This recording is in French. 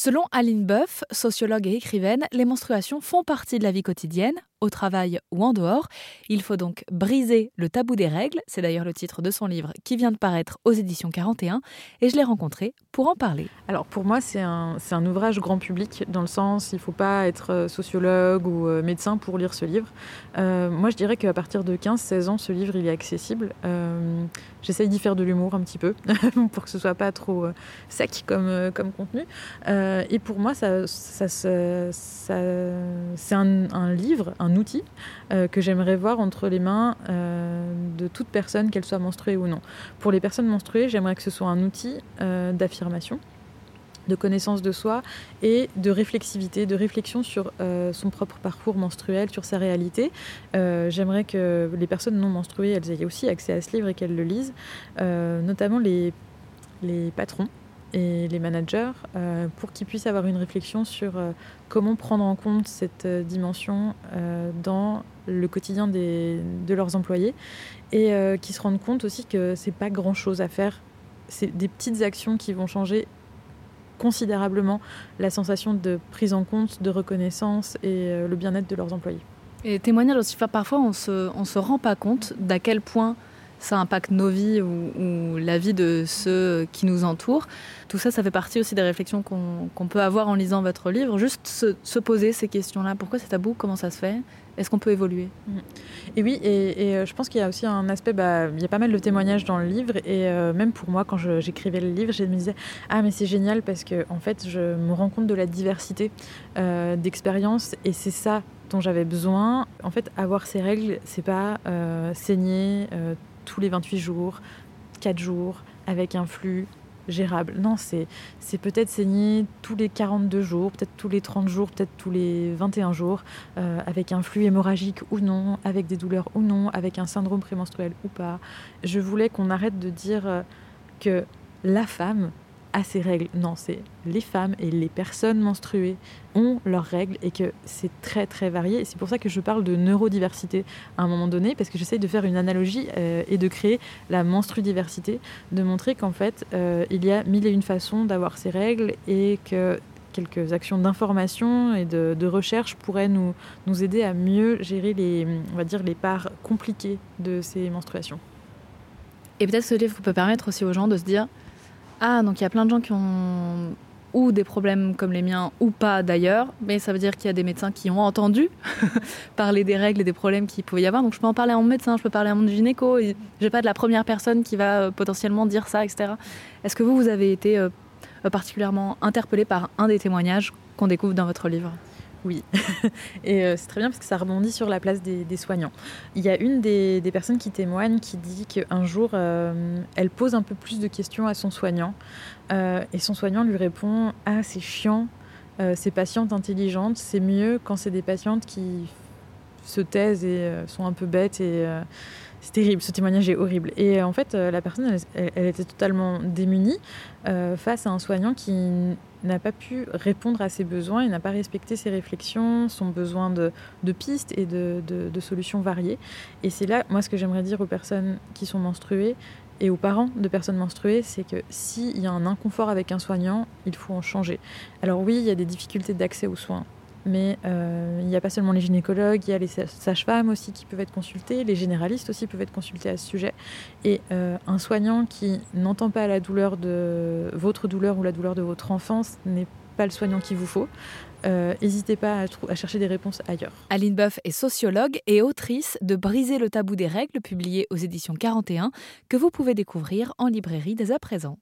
Selon Aline Boeuf, sociologue et écrivaine, les menstruations font partie de la vie quotidienne, au travail ou en dehors. Il faut donc briser le tabou des règles, c'est d'ailleurs le titre de son livre qui vient de paraître aux éditions 41, et je l'ai rencontré pour en parler. Alors pour moi c'est un, ouvrage grand public, dans le sens il ne faut pas être euh, sociologue ou euh, médecin pour lire ce livre. Euh, moi je dirais qu'à partir de 15-16 ans ce livre il est accessible. Euh, J'essaye d'y faire de l'humour un petit peu, pour que ce soit pas trop sec comme, contenu. et pour moi c'est un, livre, un outil euh, que j'aimerais voir entre les mains euh, de toute personne, qu'elle soit menstruée ou non. Pour les personnes menstruées, j'aimerais que ce soit un outil euh, d'affirmation de connaissance de soi et de réflexivité, de réflexion sur son propre parcours menstruel, sur sa réalité. J'aimerais que les personnes non menstruées, elles aient aussi accès à ce livre et qu'elles le lisent, notamment les, les patrons et les managers euh, pour qu'ils puissent avoir une réflexion sur euh, comment prendre en compte cette euh, dimension dans le quotidien des, de leurs employés et qu'ils se rendent compte aussi que c'est pas grand chose à faire. C'est des petites actions qui vont changer considérablement la sensation de prise en compte, de reconnaissance et le bien-être de leurs employés. Et témoignage aussi, parfois on se, on se rend pas compte d'à quel point ça impacte nos vies ou, la vie de ceux qui nous entourent. Tout ça, ça fait partie aussi des réflexions qu'on qu peut avoir en lisant votre livre. Juste se, se poser ces questions-là. Pourquoi c'est tabou? Comment ça se fait? Est-ce qu'on peut évoluer? Et oui, et, euh, je pense qu'il y a aussi un aspect, bah, il y a pas mal de témoignages dans le livre, et euh, même pour moi, quand j'écrivais le livre, je me disais, ah mais c'est génial parce que en fait, je me rends compte de la diversité euh, d'expériences, et c'est ça dont j'avais besoin. En fait, avoir ces règles, c'est pas saigner tous les 28 jours, 4 jours, avec un flux gérable. Non, c'est peut-être saigner tous les 42 jours, peut-être tous les 30 jours, peut-être tous les 21 jours, euh, avec un flux hémorragique ou non, avec des douleurs ou non, avec un syndrome prémenstruel ou pas. Je voulais qu'on arrête de dire euh, que la femme a ses règles. Non, c'est les femmes et les personnes menstruées ont leurs règles et que c'est très très varié. C'est pour ça que je parle de neurodiversité à un moment donné, parce que j'essaye de faire une analogie euh, et de créer la menstrudiversité, de montrer qu'en fait, euh, il y a mille et une façons d'avoir ces règles et que quelques actions d'information et de, de, recherche pourraient nous, nous aider à mieux gérer les, on va dire, les parts compliquées de ces menstruations. Et peut-être ce livre peut permettre aussi aux gens de se dire ah, donc il y a plein de gens qui ont ou des problèmes comme les miens ou pas d'ailleurs, mais ça veut dire qu'il y a des médecins qui ont entendu parler des règles et des problèmes qu'il pouvait y avoir. Donc je peux en parler à mon médecin, je peux parler à mon gynéco, et j'ai pas de la première personne qui va euh, potentiellement dire ça, etc. Est-ce que vous, vous avez été euh, particulièrement interpellé par un des témoignages qu'on découvre dans votre livre? Oui, et euh, c'est très bien parce que ça rebondit sur la place des, soignants. Il y a une des, personnes qui témoigne qui dit qu'un jour, euh, elle pose un peu plus de questions à son soignant euh, et son soignant lui répond « Ah, c'est chiant, euh, ces patientes intelligentes, c'est mieux quand c'est des patientes qui se taisent et sont un peu bêtes et... C'est terrible, ce témoignage est horrible. Et euh, en fait, euh, la personne, elle, était totalement démunie euh, face à un soignant qui n'a pas pu répondre à ses besoins, il n'a pas respecté ses réflexions, son besoin de, pistes et de, de, de solutions variées. Et c'est là, moi, ce que j'aimerais dire aux personnes qui sont menstruées et aux parents de personnes menstruées, c'est que s'il y a un inconfort avec un soignant, il faut en changer. Alors oui, il y a des difficultés d'accès aux soins, mais euh, il n'y a pas seulement les gynécologues, il y a les sages-femmes aussi qui peuvent être consultées, les généralistes aussi peuvent être consultés à ce sujet. Et euh, un soignant qui n'entend pas la douleur de votre douleur ou la douleur de votre enfance n'est pas le soignant qu'il vous faut. N'hésitez euh, pas à, chercher des réponses ailleurs. Aline Boeuf est sociologue et autrice de Briser le tabou des règles, publié aux éditions 41, que vous pouvez découvrir en librairie dès à présent.